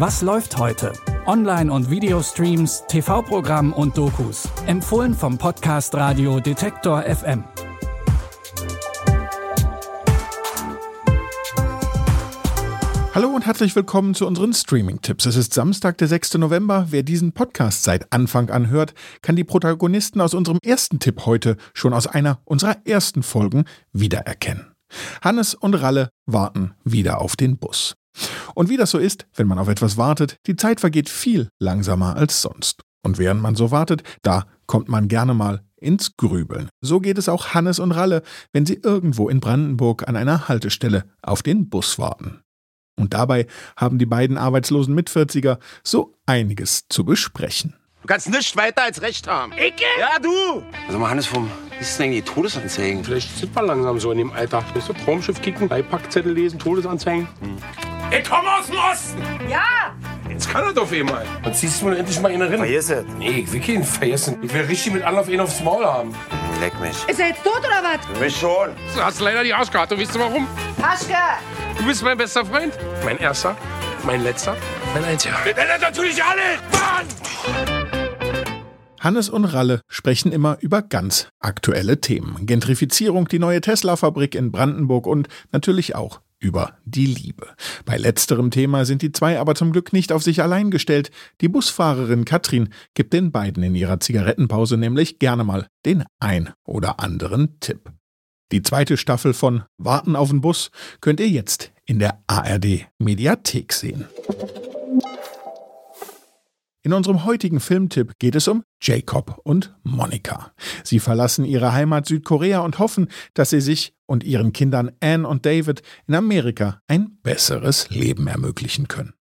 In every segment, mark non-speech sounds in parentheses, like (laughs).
Was läuft heute? Online- und Videostreams, TV-Programm und Dokus. Empfohlen vom Podcast Radio Detektor FM. Hallo und herzlich willkommen zu unseren Streaming-Tipps. Es ist Samstag, der 6. November. Wer diesen Podcast seit Anfang an hört, kann die Protagonisten aus unserem ersten Tipp heute schon aus einer unserer ersten Folgen wiedererkennen. Hannes und Ralle warten wieder auf den Bus. Und wie das so ist, wenn man auf etwas wartet, die Zeit vergeht viel langsamer als sonst. Und während man so wartet, da kommt man gerne mal ins Grübeln. So geht es auch Hannes und Ralle, wenn sie irgendwo in Brandenburg an einer Haltestelle auf den Bus warten. Und dabei haben die beiden arbeitslosen Mitvierziger so einiges zu besprechen. Du kannst nicht weiter als Recht haben. Icke? Ja, du! Also mal Hannes, vom, wie ist denn eigentlich die Todesanzeigen? Vielleicht sind wir langsam so in dem Alter. Willst du Traumschiff kicken, Beipackzettel lesen, Todesanzeigen? Hm. Ich komme aus dem Osten! Ja! Jetzt kann er doch eh mal. Dann ziehst du mir endlich mal einen rein. Vergiss es. Nee, ich will keinen vergessen. Ich will richtig mit Anlauf einen aufs Maul haben. Leck mich. Ist er jetzt tot oder was? Mich schon. Du hast leider die Arschkarte. Weißt du warum? Paschke! Du bist mein bester Freund. Mein erster, mein letzter, mein einziger. Natürlich alle! Mann! Hannes und Ralle sprechen immer über ganz aktuelle Themen. Gentrifizierung, die neue Tesla-Fabrik in Brandenburg und natürlich auch über die Liebe. Bei letzterem Thema sind die zwei aber zum Glück nicht auf sich allein gestellt. Die Busfahrerin Katrin gibt den beiden in ihrer Zigarettenpause nämlich gerne mal den ein oder anderen Tipp. Die zweite Staffel von Warten auf den Bus könnt ihr jetzt in der ARD Mediathek sehen. In unserem heutigen Filmtipp geht es um Jacob und Monika. Sie verlassen ihre Heimat Südkorea und hoffen, dass sie sich und ihren Kindern Anne und David in Amerika ein besseres Leben ermöglichen können.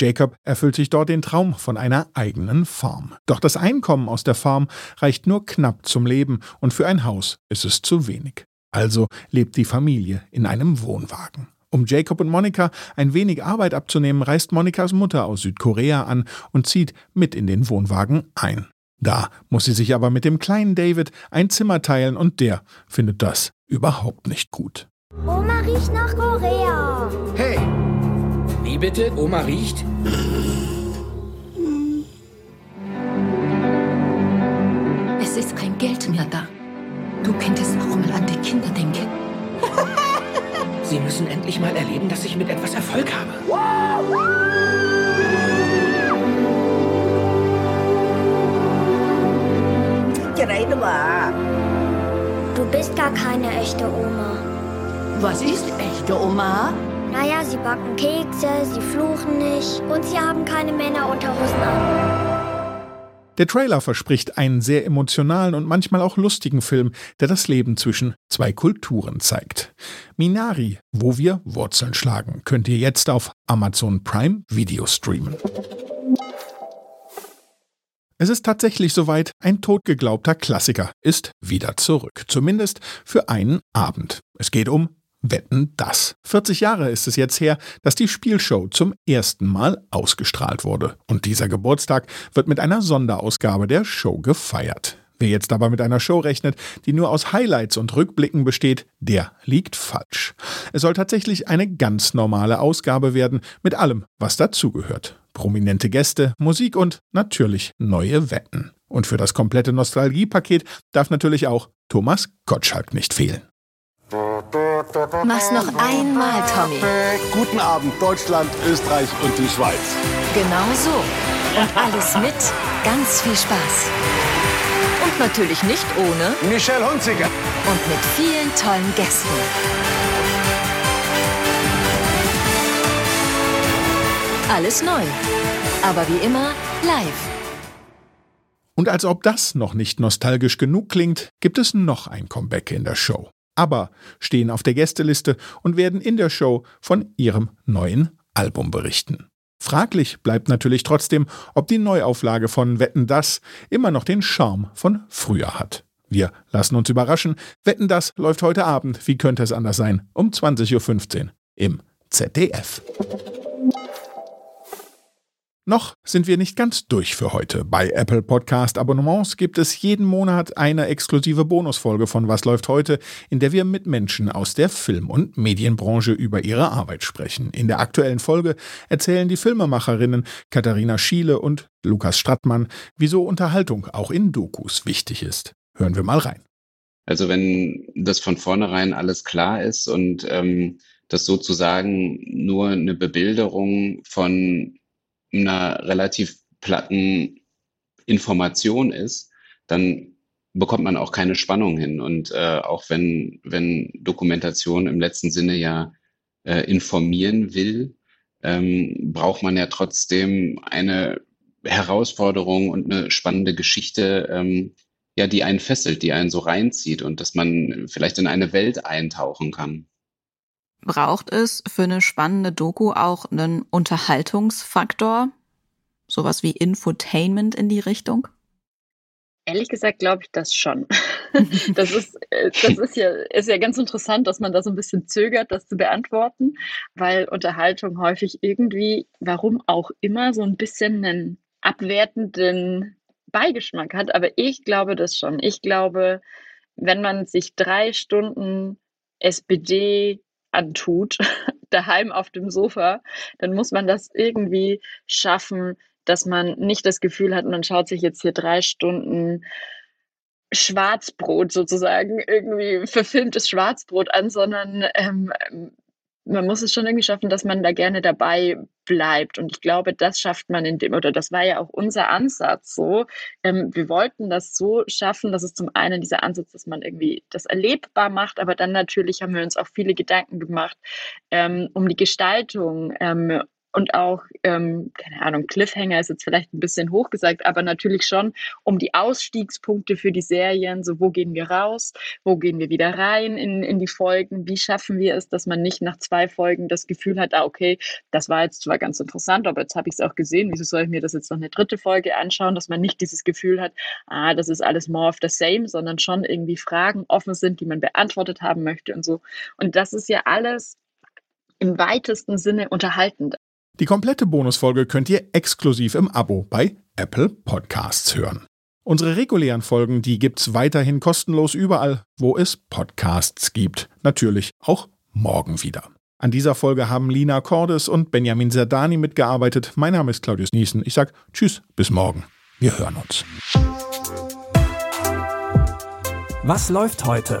Jacob erfüllt sich dort den Traum von einer eigenen Farm. Doch das Einkommen aus der Farm reicht nur knapp zum Leben und für ein Haus ist es zu wenig. Also lebt die Familie in einem Wohnwagen. Um Jacob und Monika ein wenig Arbeit abzunehmen, reist Monikas Mutter aus Südkorea an und zieht mit in den Wohnwagen ein. Da muss sie sich aber mit dem kleinen David ein Zimmer teilen und der findet das überhaupt nicht gut. Oma riecht nach Korea. Hey! Wie bitte? Oma riecht? Es ist kein Geld mehr da. Du könntest auch mal an die Kinder denken. Sie müssen endlich mal erleben, dass ich mit etwas Erfolg habe. Du bist gar keine echte Oma. Was ist echte Oma? Naja, sie backen Kekse, sie fluchen nicht und sie haben keine Männerunterhosen an. Der Trailer verspricht einen sehr emotionalen und manchmal auch lustigen Film, der das Leben zwischen zwei Kulturen zeigt. Minari, wo wir Wurzeln schlagen, könnt ihr jetzt auf Amazon Prime Video streamen. Es ist tatsächlich soweit, ein totgeglaubter Klassiker ist wieder zurück, zumindest für einen Abend. Es geht um Wetten das. 40 Jahre ist es jetzt her, dass die Spielshow zum ersten Mal ausgestrahlt wurde. Und dieser Geburtstag wird mit einer Sonderausgabe der Show gefeiert. Wer jetzt aber mit einer Show rechnet, die nur aus Highlights und Rückblicken besteht, der liegt falsch. Es soll tatsächlich eine ganz normale Ausgabe werden, mit allem, was dazugehört. Prominente Gäste, Musik und natürlich neue Wetten. Und für das komplette Nostalgiepaket darf natürlich auch Thomas Gottschalk nicht fehlen. Mach's noch einmal, Tommy. Guten Abend, Deutschland, Österreich und die Schweiz. Genau so. Und alles mit ganz viel Spaß. Und natürlich nicht ohne Michelle Hunziker. und mit vielen tollen Gästen. Alles neu. Aber wie immer live. Und als ob das noch nicht nostalgisch genug klingt, gibt es noch ein Comeback in der Show. Aber stehen auf der Gästeliste und werden in der Show von ihrem neuen Album berichten. Fraglich bleibt natürlich trotzdem, ob die Neuauflage von Wetten das immer noch den Charme von früher hat. Wir lassen uns überraschen. Wetten das läuft heute Abend, wie könnte es anders sein, um 20.15 Uhr im ZDF. Noch sind wir nicht ganz durch für heute. Bei Apple Podcast Abonnements gibt es jeden Monat eine exklusive Bonusfolge von Was läuft heute, in der wir mit Menschen aus der Film- und Medienbranche über ihre Arbeit sprechen. In der aktuellen Folge erzählen die Filmemacherinnen Katharina Schiele und Lukas Strattmann, wieso Unterhaltung auch in Dokus wichtig ist. Hören wir mal rein. Also wenn das von vornherein alles klar ist und ähm, das sozusagen nur eine Bebilderung von einer relativ platten Information ist, dann bekommt man auch keine Spannung hin. Und äh, auch wenn, wenn Dokumentation im letzten Sinne ja äh, informieren will, ähm, braucht man ja trotzdem eine Herausforderung und eine spannende Geschichte, ähm, ja, die einen fesselt, die einen so reinzieht und dass man vielleicht in eine Welt eintauchen kann. Braucht es für eine spannende Doku auch einen Unterhaltungsfaktor? Sowas wie Infotainment in die Richtung? Ehrlich gesagt glaube ich das schon. (laughs) Das ist, äh, das ist ja, ist ja ganz interessant, dass man da so ein bisschen zögert, das zu beantworten, weil Unterhaltung häufig irgendwie, warum auch immer, so ein bisschen einen abwertenden Beigeschmack hat. Aber ich glaube das schon. Ich glaube, wenn man sich drei Stunden SPD antut, (laughs) daheim auf dem Sofa, dann muss man das irgendwie schaffen, dass man nicht das Gefühl hat, man schaut sich jetzt hier drei Stunden Schwarzbrot sozusagen, irgendwie verfilmtes Schwarzbrot an, sondern ähm, man muss es schon irgendwie schaffen, dass man da gerne dabei bleibt. Und ich glaube, das schafft man in dem, oder das war ja auch unser Ansatz so. Ähm, wir wollten das so schaffen, dass es zum einen dieser Ansatz, dass man irgendwie das erlebbar macht, aber dann natürlich haben wir uns auch viele Gedanken gemacht ähm, um die Gestaltung, ähm, und auch, ähm, keine Ahnung, Cliffhanger ist jetzt vielleicht ein bisschen hochgesagt, aber natürlich schon um die Ausstiegspunkte für die Serien, so wo gehen wir raus, wo gehen wir wieder rein in, in die Folgen, wie schaffen wir es, dass man nicht nach zwei Folgen das Gefühl hat, ah, okay, das war jetzt zwar ganz interessant, aber jetzt habe ich es auch gesehen, wieso soll ich mir das jetzt noch eine dritte Folge anschauen, dass man nicht dieses Gefühl hat, ah, das ist alles more of the same, sondern schon irgendwie Fragen offen sind, die man beantwortet haben möchte und so. Und das ist ja alles im weitesten Sinne unterhaltend. Die komplette Bonusfolge könnt ihr exklusiv im Abo bei Apple Podcasts hören. Unsere regulären Folgen, die gibt's weiterhin kostenlos überall, wo es Podcasts gibt. Natürlich auch morgen wieder. An dieser Folge haben Lina Cordes und Benjamin Zerdani mitgearbeitet. Mein Name ist Claudius Niesen. Ich sag Tschüss, bis morgen. Wir hören uns. Was läuft heute?